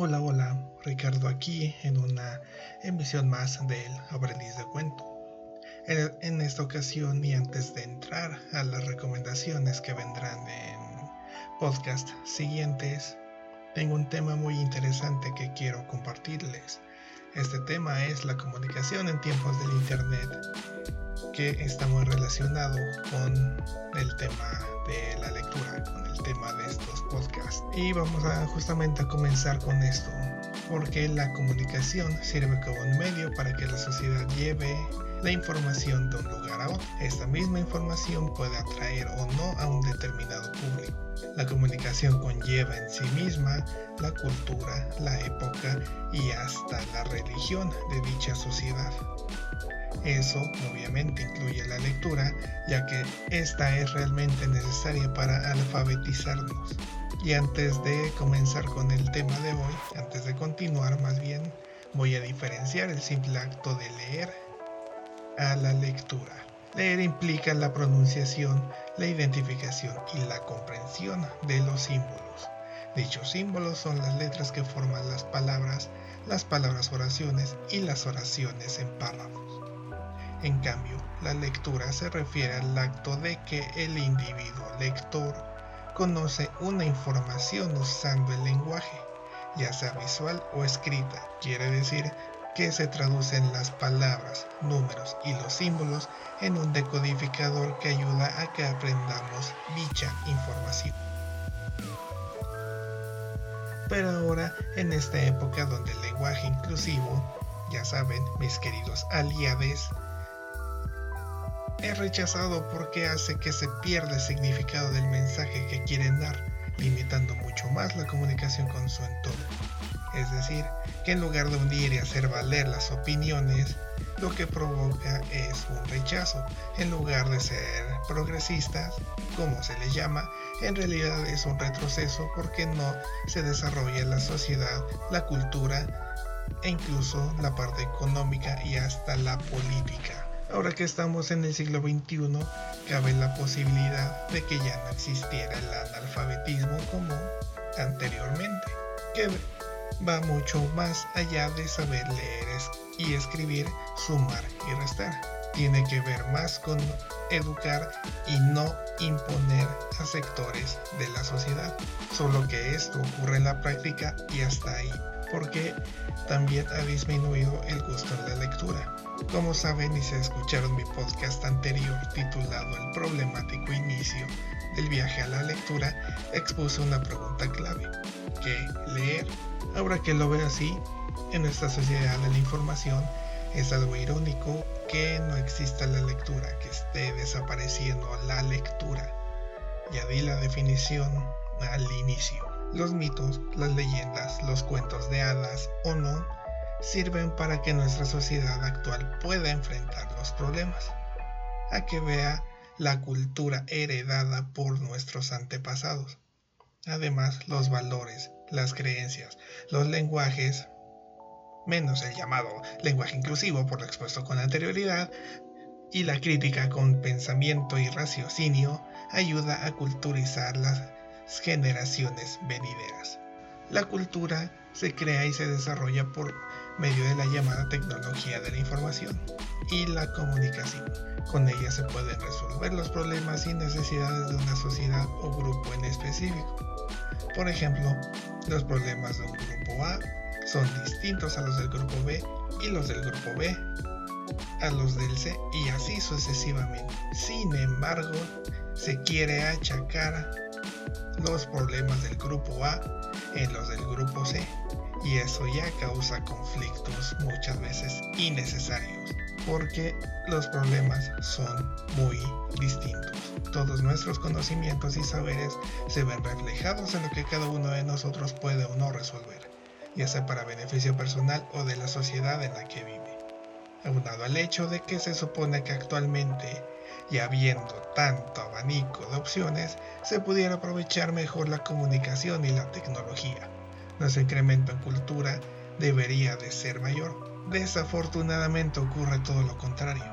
Hola, hola, Ricardo aquí en una emisión más del Aprendiz de Cuento. En, esta ocasión y antes de entrar a las recomendaciones que vendrán en podcast siguientes, tengo un tema muy interesante que quiero compartirles. Este tema es la comunicación en tiempos del Internet, que está muy relacionado con el tema de la lectura, con el tema de estos podcasts. Y vamos a justamente a comenzar con esto, porque la comunicación sirve como un medio para que la sociedad lleve la información de un lugar a otro. Esta misma información puede atraer o no a un determinado público. La comunicación conlleva en sí misma la cultura, la época y hasta la religión de dicha sociedad. Eso obviamente incluye la lectura, ya que esta es realmente necesaria para alfabetizarnos. Y antes de comenzar con el tema de hoy, antes de continuar más bien, voy a diferenciar el simple acto de leer a la lectura. Leer implica la pronunciación, la identificación y la comprensión de los símbolos. Dichos símbolos son las letras que forman las palabras, las palabras oraciones y las oraciones en párrafos. En cambio, la lectura se refiere al acto de que el individuo lector conoce una información usando el lenguaje, ya sea visual o escrita. Quiere decir que se traducen las palabras, números y los símbolos en un decodificador que ayuda a que aprendamos dicha información. Pero ahora, en esta época donde el lenguaje inclusivo, ya saben, mis queridos aliades, es rechazado porque hace que se pierda el significado del mensaje que quieren dar, limitando mucho más la comunicación con su entorno. Es decir, que en lugar de unir y hacer valer las opiniones, lo que provoca es un rechazo. En lugar de ser progresistas, como se les llama, en realidad es un retroceso porque no se desarrolla la sociedad, la cultura e incluso la parte económica y hasta la política. Ahora que estamos en el siglo XXI, cabe la posibilidad de que ya no existiera el analfabetismo como anteriormente, que va mucho más allá de saber leer y escribir, sumar y restar. Tiene que ver más con educar y no imponer a sectores de la sociedad. Solo que esto ocurre en la práctica y hasta ahí, porque también ha disminuido el gusto en la lectura. Como saben y se escucharon mi podcast anterior titulado El problemático inicio del viaje a la lectura, expuse una pregunta clave. ¿Qué leer? Ahora que lo veo así, en esta sociedad de la información es algo irónico que no exista la lectura, que esté desapareciendo la lectura. Ya di la definición al inicio. Los mitos, las leyendas, los cuentos de hadas o no sirven para que nuestra sociedad actual pueda enfrentar los problemas, a que vea la cultura heredada por nuestros antepasados. Además, los valores, las creencias, los lenguajes, menos el llamado lenguaje inclusivo por lo expuesto con anterioridad, y la crítica con pensamiento y raciocinio ayuda a culturizar las generaciones venideras. La cultura se crea y se desarrolla por medio de la llamada tecnología de la información y la comunicación. Con ella se pueden resolver los problemas y necesidades de una sociedad o grupo en específico. Por ejemplo, los problemas de un grupo A son distintos a los del grupo B y los del grupo B a los del C y así sucesivamente. Sin embargo, se quiere achacar los problemas del grupo A en los del grupo C y eso ya causa conflictos muchas veces innecesarios porque los problemas son muy distintos. Todos nuestros conocimientos y saberes se ven reflejados en lo que cada uno de nosotros puede o no resolver, ya sea para beneficio personal o de la sociedad en la que vive. Aunado al hecho de que se supone que actualmente, y habiendo tanto abanico de opciones, se pudiera aprovechar mejor la comunicación y la tecnología nuestro incremento en cultura debería de ser mayor. Desafortunadamente ocurre todo lo contrario,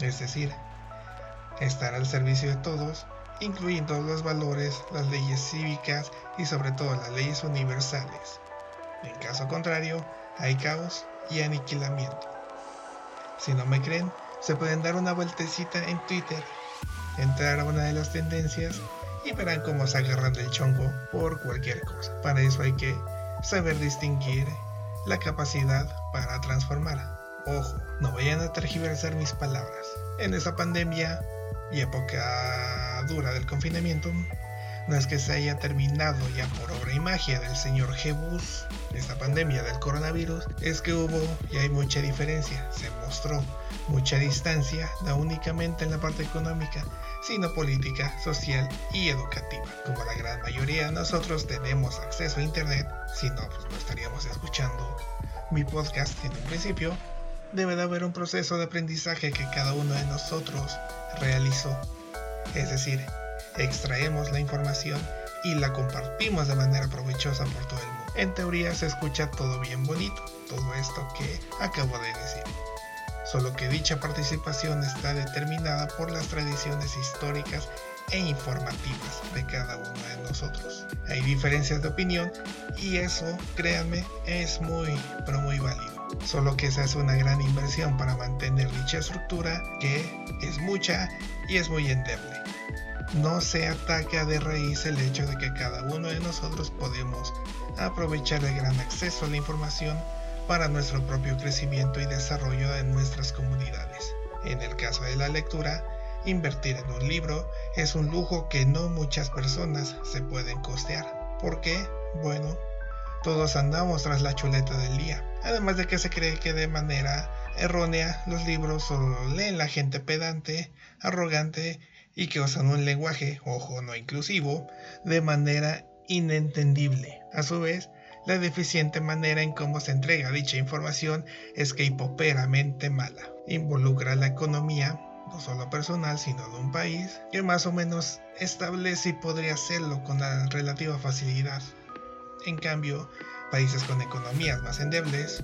es decir, estar al servicio de todos, incluyendo los valores, las leyes cívicas y sobre todo las leyes universales. En caso contrario, hay caos y aniquilamiento. Si no me creen, se pueden dar una vueltecita en Twitter, entrar a una de las tendencias y verán cómo se agarran del chongo por cualquier cosa. Para eso hay que saber distinguir la capacidad para transformar. Ojo, no vayan a tergiversar mis palabras. En esa pandemia y época dura del confinamiento, es que se haya terminado ya por obra y magia del señor Jebus esta pandemia del coronavirus, es que hubo y hay mucha diferencia. Se mostró mucha distancia, no únicamente en la parte económica, sino política, social y educativa. Como la gran mayoría de nosotros tenemos acceso a Internet, si no, pues no estaríamos escuchando mi podcast en un principio, debe de haber un proceso de aprendizaje que cada uno de nosotros realizó. Es decir, extraemos la información y la compartimos de manera provechosa por todo el mundo. En teoría se escucha todo bien bonito, todo esto que acabo de decir. Solo que dicha participación está determinada por las tradiciones históricas e informativas de cada uno de nosotros. Hay diferencias de opinión y eso, créanme, es muy, pero muy válido. Solo que se hace una gran inversión para mantener dicha estructura que es mucha y es muy endeble no se ataca de raíz el hecho de que cada uno de nosotros podemos aprovechar el gran acceso a la información para nuestro propio crecimiento y desarrollo de nuestras comunidades. En el caso de la lectura, invertir en un libro es un lujo que no muchas personas se pueden costear. ¿Por qué? Bueno, todos andamos tras la chuleta del día. Además de que se cree que de manera errónea los libros solo leen la gente pedante, arrogante y que usan un lenguaje, ojo, no inclusivo, de manera inentendible. A su vez, la deficiente manera en cómo se entrega dicha información es que hipoperamente mala. Involucra la economía, no solo personal, sino de un país, que más o menos establece y podría hacerlo con la relativa facilidad. En cambio, países con economías más endebles,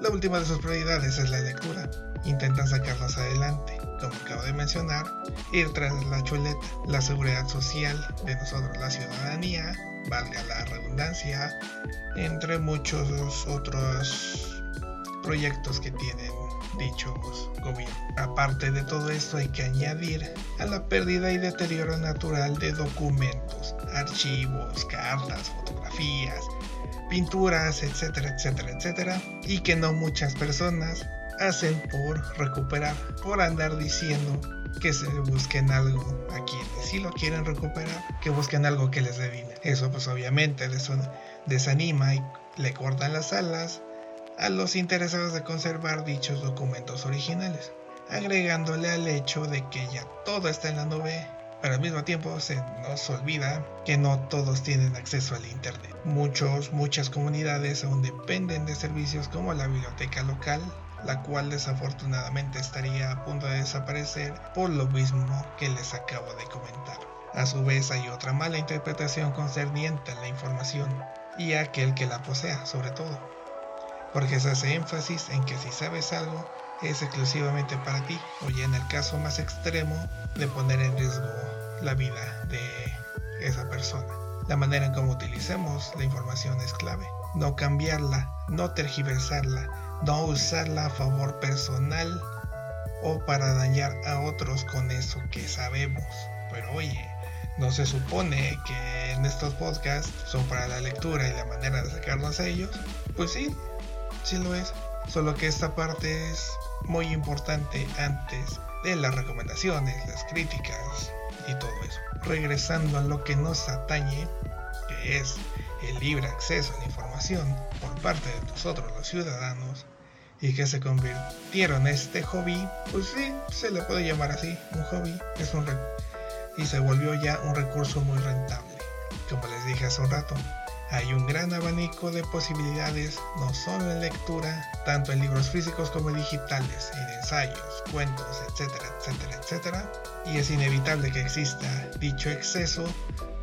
la última de sus prioridades es la lectura. Intentan sacarlas adelante, como acabo de mencionar, ir tras la chuleta, la seguridad social de nosotros, la ciudadanía, valga la redundancia, entre muchos otros proyectos que tienen dichos gobiernos. Aparte de todo esto hay que añadir a la pérdida y deterioro natural de documentos, archivos, cartas, fotografías, pinturas, etcétera, etcétera, etcétera, y que no muchas personas hacen por recuperar, por andar diciendo que se busquen algo a quienes si lo quieren recuperar, que busquen algo que les dé. Eso pues obviamente desanima y le cortan las alas a los interesados de conservar dichos documentos originales, agregándole al hecho de que ya todo está en la nube pero al mismo tiempo se nos olvida que no todos tienen acceso al Internet. Muchos, muchas comunidades aún dependen de servicios como la biblioteca local, la cual desafortunadamente estaría a punto de desaparecer por lo mismo que les acabo de comentar. A su vez hay otra mala interpretación concerniente a la información y a aquel que la posea sobre todo, porque se hace énfasis en que si sabes algo es exclusivamente para ti o ya en el caso más extremo de poner en riesgo la vida de esa persona. La manera en cómo utilicemos la información es clave. No cambiarla, no tergiversarla, no usarla a favor personal o para dañar a otros con eso que sabemos. Pero oye, no se supone que en estos podcasts son para la lectura y la manera de sacarlos a ellos. Pues sí, sí lo es. Solo que esta parte es muy importante antes de las recomendaciones, las críticas y todo eso. Regresando a lo que nos atañe, que es el libre acceso a la información por parte de nosotros los ciudadanos, y que se convirtieron en este hobby, pues sí, se le puede llamar así, un hobby, es un y se volvió ya un recurso muy rentable. Como les dije hace un rato, hay un gran abanico de posibilidades, no solo en lectura, tanto en libros físicos como digitales, en ensayos, cuentos, etcétera, etcétera, etcétera. Y es inevitable que exista dicho exceso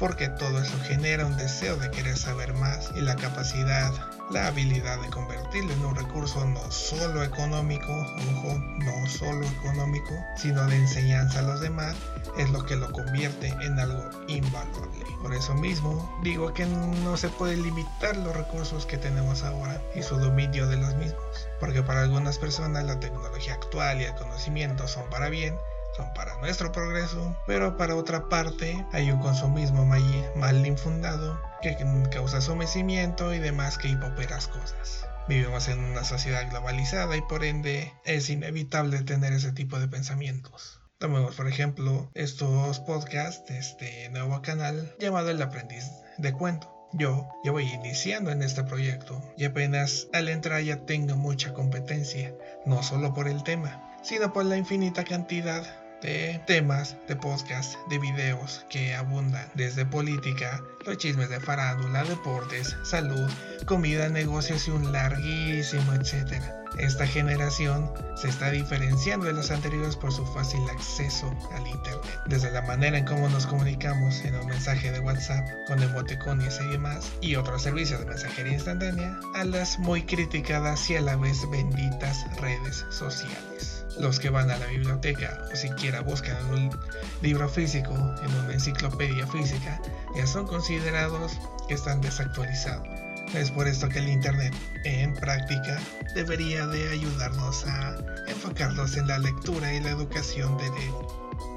porque todo eso genera un deseo de querer saber más y la capacidad, la habilidad de convertirlo en un recurso no solo económico, ojo, no solo económico, sino de enseñanza a los demás, es lo que lo convierte en algo invaluable. Por eso mismo digo que no se puede limitar los recursos que tenemos ahora y su dominio de los mismos, porque para algunas personas la tecnología actual y el conocimiento son para bien, son para nuestro progreso, pero para otra parte hay un consumismo mal infundado que causa somecimiento y demás que hipoperas cosas. Vivimos en una sociedad globalizada y por ende es inevitable tener ese tipo de pensamientos. Tomemos por ejemplo estos podcasts de este nuevo canal llamado El Aprendiz de Cuento. Yo ya voy iniciando en este proyecto y apenas al entrar ya tengo mucha competencia, no solo por el tema, sino por la infinita cantidad de temas de podcast, de videos que abundan desde política, los chismes de farándula, deportes, salud, comida, negocios y un larguísimo etcétera. Esta generación se está diferenciando de las anteriores por su fácil acceso al Internet. Desde la manera en cómo nos comunicamos en un mensaje de WhatsApp con emoticones y demás, y otros servicios de mensajería instantánea, a las muy criticadas y a la vez benditas redes sociales los que van a la biblioteca o siquiera buscan un libro físico, en una enciclopedia física, ya son considerados que están desactualizados. Es por esto que el Internet en práctica debería de ayudarnos a enfocarnos en la lectura y la educación de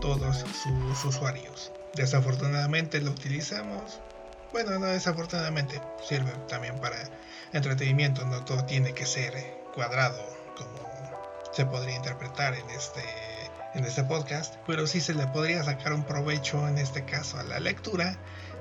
todos sus usuarios. Desafortunadamente lo utilizamos. Bueno, no desafortunadamente, sirve también para entretenimiento, no todo tiene que ser cuadrado como se podría interpretar en este, en este podcast, pero sí se le podría sacar un provecho en este caso a la lectura,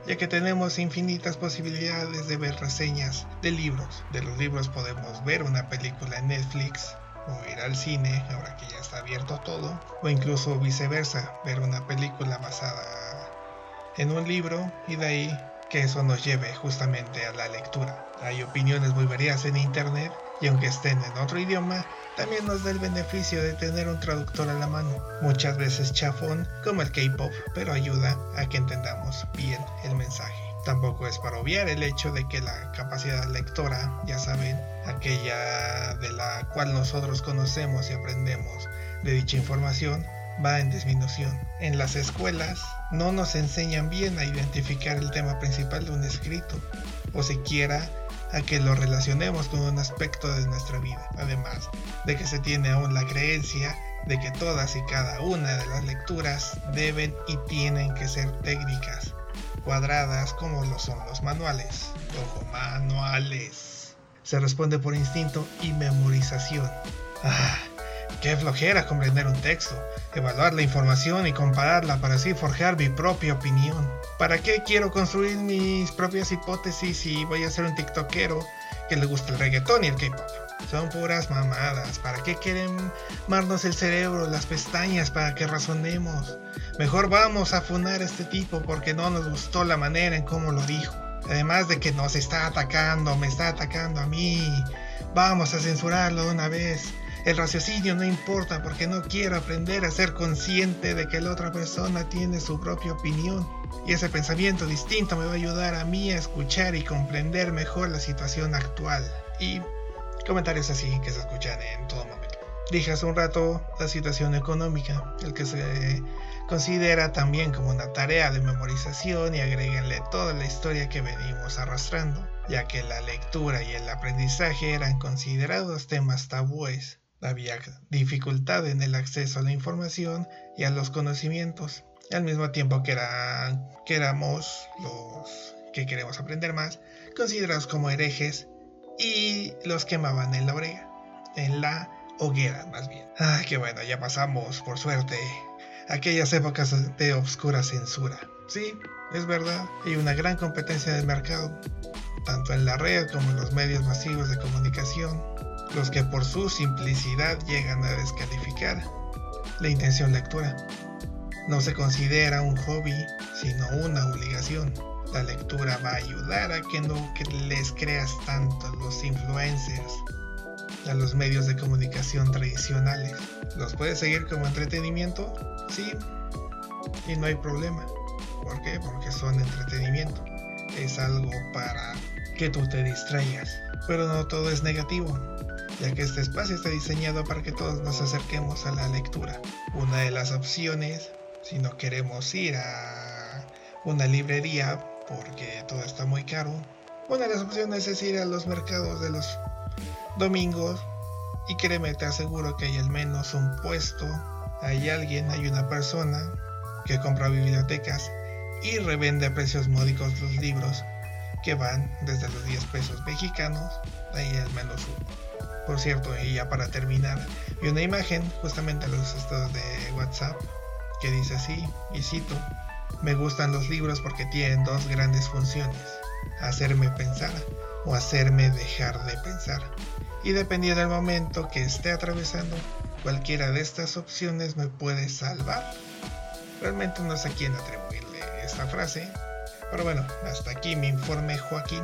ya que tenemos infinitas posibilidades de ver reseñas de libros. De los libros podemos ver una película en Netflix o ir al cine, ahora que ya está abierto todo, o incluso viceversa, ver una película basada en un libro y de ahí que eso nos lleve justamente a la lectura. Hay opiniones muy variadas en internet y aunque estén en otro idioma, también nos da el beneficio de tener un traductor a la mano, muchas veces chafón como el K-Pop, pero ayuda a que entendamos bien el mensaje. Tampoco es para obviar el hecho de que la capacidad lectora, ya saben, aquella de la cual nosotros conocemos y aprendemos de dicha información, va en disminución. En las escuelas no nos enseñan bien a identificar el tema principal de un escrito, o siquiera a que lo relacionemos con un aspecto de nuestra vida, además de que se tiene aún la creencia de que todas y cada una de las lecturas deben y tienen que ser técnicas, cuadradas como lo son los manuales. Ojo, manuales. Se responde por instinto y memorización. Ah, qué flojera comprender un texto, evaluar la información y compararla para así forjar mi propia opinión. ¿Para qué quiero construir mis propias hipótesis si voy a ser un tiktokero que le gusta el reggaetón y el K-pop? Son puras mamadas. ¿Para qué quieren marnos el cerebro, las pestañas para que razonemos? Mejor vamos a funar a este tipo porque no nos gustó la manera en cómo lo dijo. Además de que nos está atacando, me está atacando a mí. Vamos a censurarlo de una vez. El raciocinio no importa porque no quiero aprender a ser consciente de que la otra persona tiene su propia opinión. Y ese pensamiento distinto me va a ayudar a mí a escuchar y comprender mejor la situación actual. Y comentarios así que se escuchan en todo momento. Dije hace un rato la situación económica, el que se considera también como una tarea de memorización y agréguenle toda la historia que venimos arrastrando, ya que la lectura y el aprendizaje eran considerados temas tabúes había dificultad en el acceso a la información y a los conocimientos, al mismo tiempo que, que éramos los que queremos aprender más, considerados como herejes y los quemaban en la hoguera, en la hoguera más bien. Ah, qué bueno, ya pasamos, por suerte, aquellas épocas de obscura censura. Sí, es verdad, hay una gran competencia del mercado, tanto en la red como en los medios masivos de comunicación los que por su simplicidad llegan a descalificar la intención lectura. No se considera un hobby, sino una obligación. La lectura va a ayudar a que no les creas tanto a los influencers, a los medios de comunicación tradicionales. ¿Los puedes seguir como entretenimiento? Sí, y no hay problema. ¿Por qué? Porque son entretenimiento. Es algo para que tú te distraigas. Pero no todo es negativo, ya que este espacio está diseñado para que todos nos acerquemos a la lectura. Una de las opciones, si no queremos ir a una librería porque todo está muy caro, una de las opciones es ir a los mercados de los domingos y créeme, te aseguro que hay al menos un puesto, hay alguien, hay una persona que compra bibliotecas y revende a precios módicos los libros que van desde los 10 pesos mexicanos, hay al menos uno. Por cierto, y ya para terminar, vi una imagen justamente en los estados de WhatsApp que dice así, y cito, me gustan los libros porque tienen dos grandes funciones hacerme pensar o hacerme dejar de pensar. Y dependiendo del momento que esté atravesando, cualquiera de estas opciones me puede salvar. Realmente no sé a quién atribuirle esta frase, pero bueno, hasta aquí mi informe Joaquín.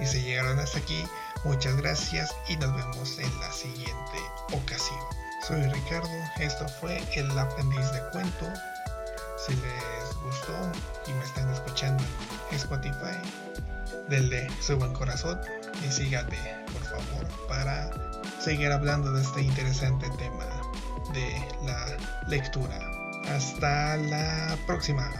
Y si llegaron hasta aquí, muchas gracias y nos vemos en la siguiente ocasión. Soy Ricardo, esto fue El aprendiz de cuento. Si les gustó y me están escuchando en Spotify, denle su buen corazón y síganme, por favor, para seguir hablando de este interesante tema de la lectura. Hasta la próxima.